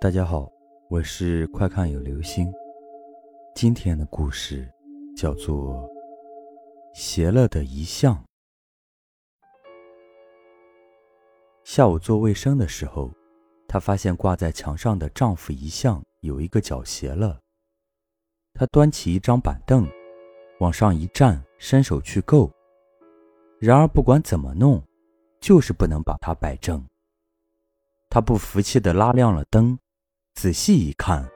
大家好，我是快看有流星。今天的故事叫做《邪了的遗像》。下午做卫生的时候，她发现挂在墙上的丈夫遗像有一个角斜了。她端起一张板凳，往上一站，伸手去够，然而不管怎么弄，就是不能把它摆正。她不服气地拉亮了灯。仔细一看，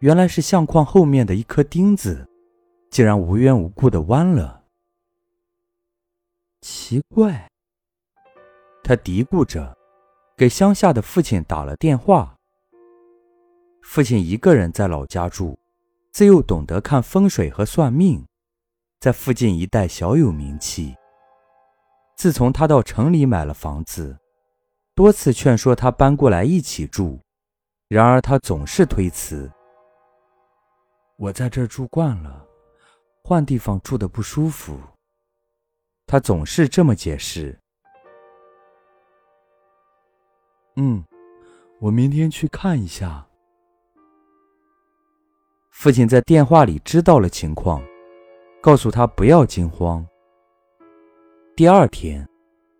原来是相框后面的一颗钉子，竟然无缘无故的弯了。奇怪，他嘀咕着，给乡下的父亲打了电话。父亲一个人在老家住，自幼懂得看风水和算命，在附近一带小有名气。自从他到城里买了房子，多次劝说他搬过来一起住。然而他总是推辞。我在这儿住惯了，换地方住的不舒服。他总是这么解释。嗯，我明天去看一下。父亲在电话里知道了情况，告诉他不要惊慌。第二天，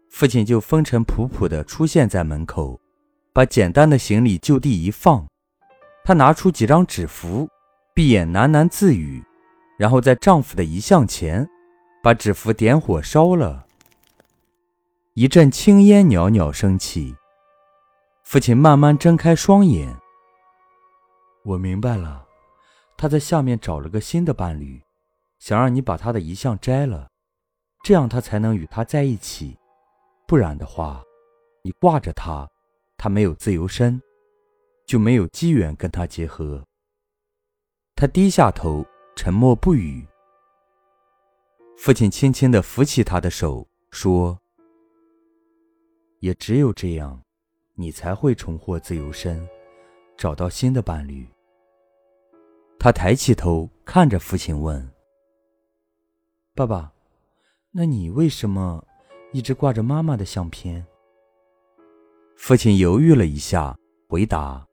父亲就风尘仆仆的出现在门口。把简单的行李就地一放，她拿出几张纸符，闭眼喃喃自语，然后在丈夫的遗像前，把纸符点火烧了。一阵青烟袅袅升起，父亲慢慢睁开双眼。我明白了，他在下面找了个新的伴侣，想让你把他的遗像摘了，这样他才能与他在一起，不然的话，你挂着他。他没有自由身，就没有机缘跟他结合。他低下头，沉默不语。父亲轻轻地扶起他的手，说：“也只有这样，你才会重获自由身，找到新的伴侣。”他抬起头看着父亲问：“爸爸，那你为什么一直挂着妈妈的相片？”父亲犹豫了一下，回答：“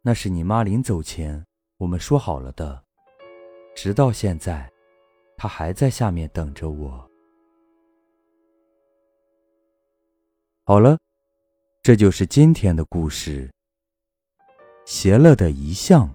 那是你妈临走前我们说好了的，直到现在，她还在下面等着我。”好了，这就是今天的故事。邪乐的遗像。